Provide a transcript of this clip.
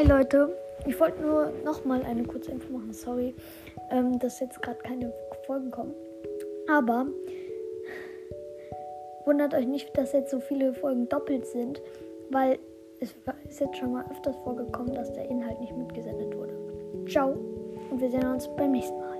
Hi Leute, ich wollte nur noch mal eine kurze Info machen. Sorry, ähm, dass jetzt gerade keine Folgen kommen. Aber wundert euch nicht, dass jetzt so viele Folgen doppelt sind, weil es ist jetzt schon mal öfters vorgekommen, dass der Inhalt nicht mitgesendet wurde. Ciao und wir sehen uns beim nächsten Mal.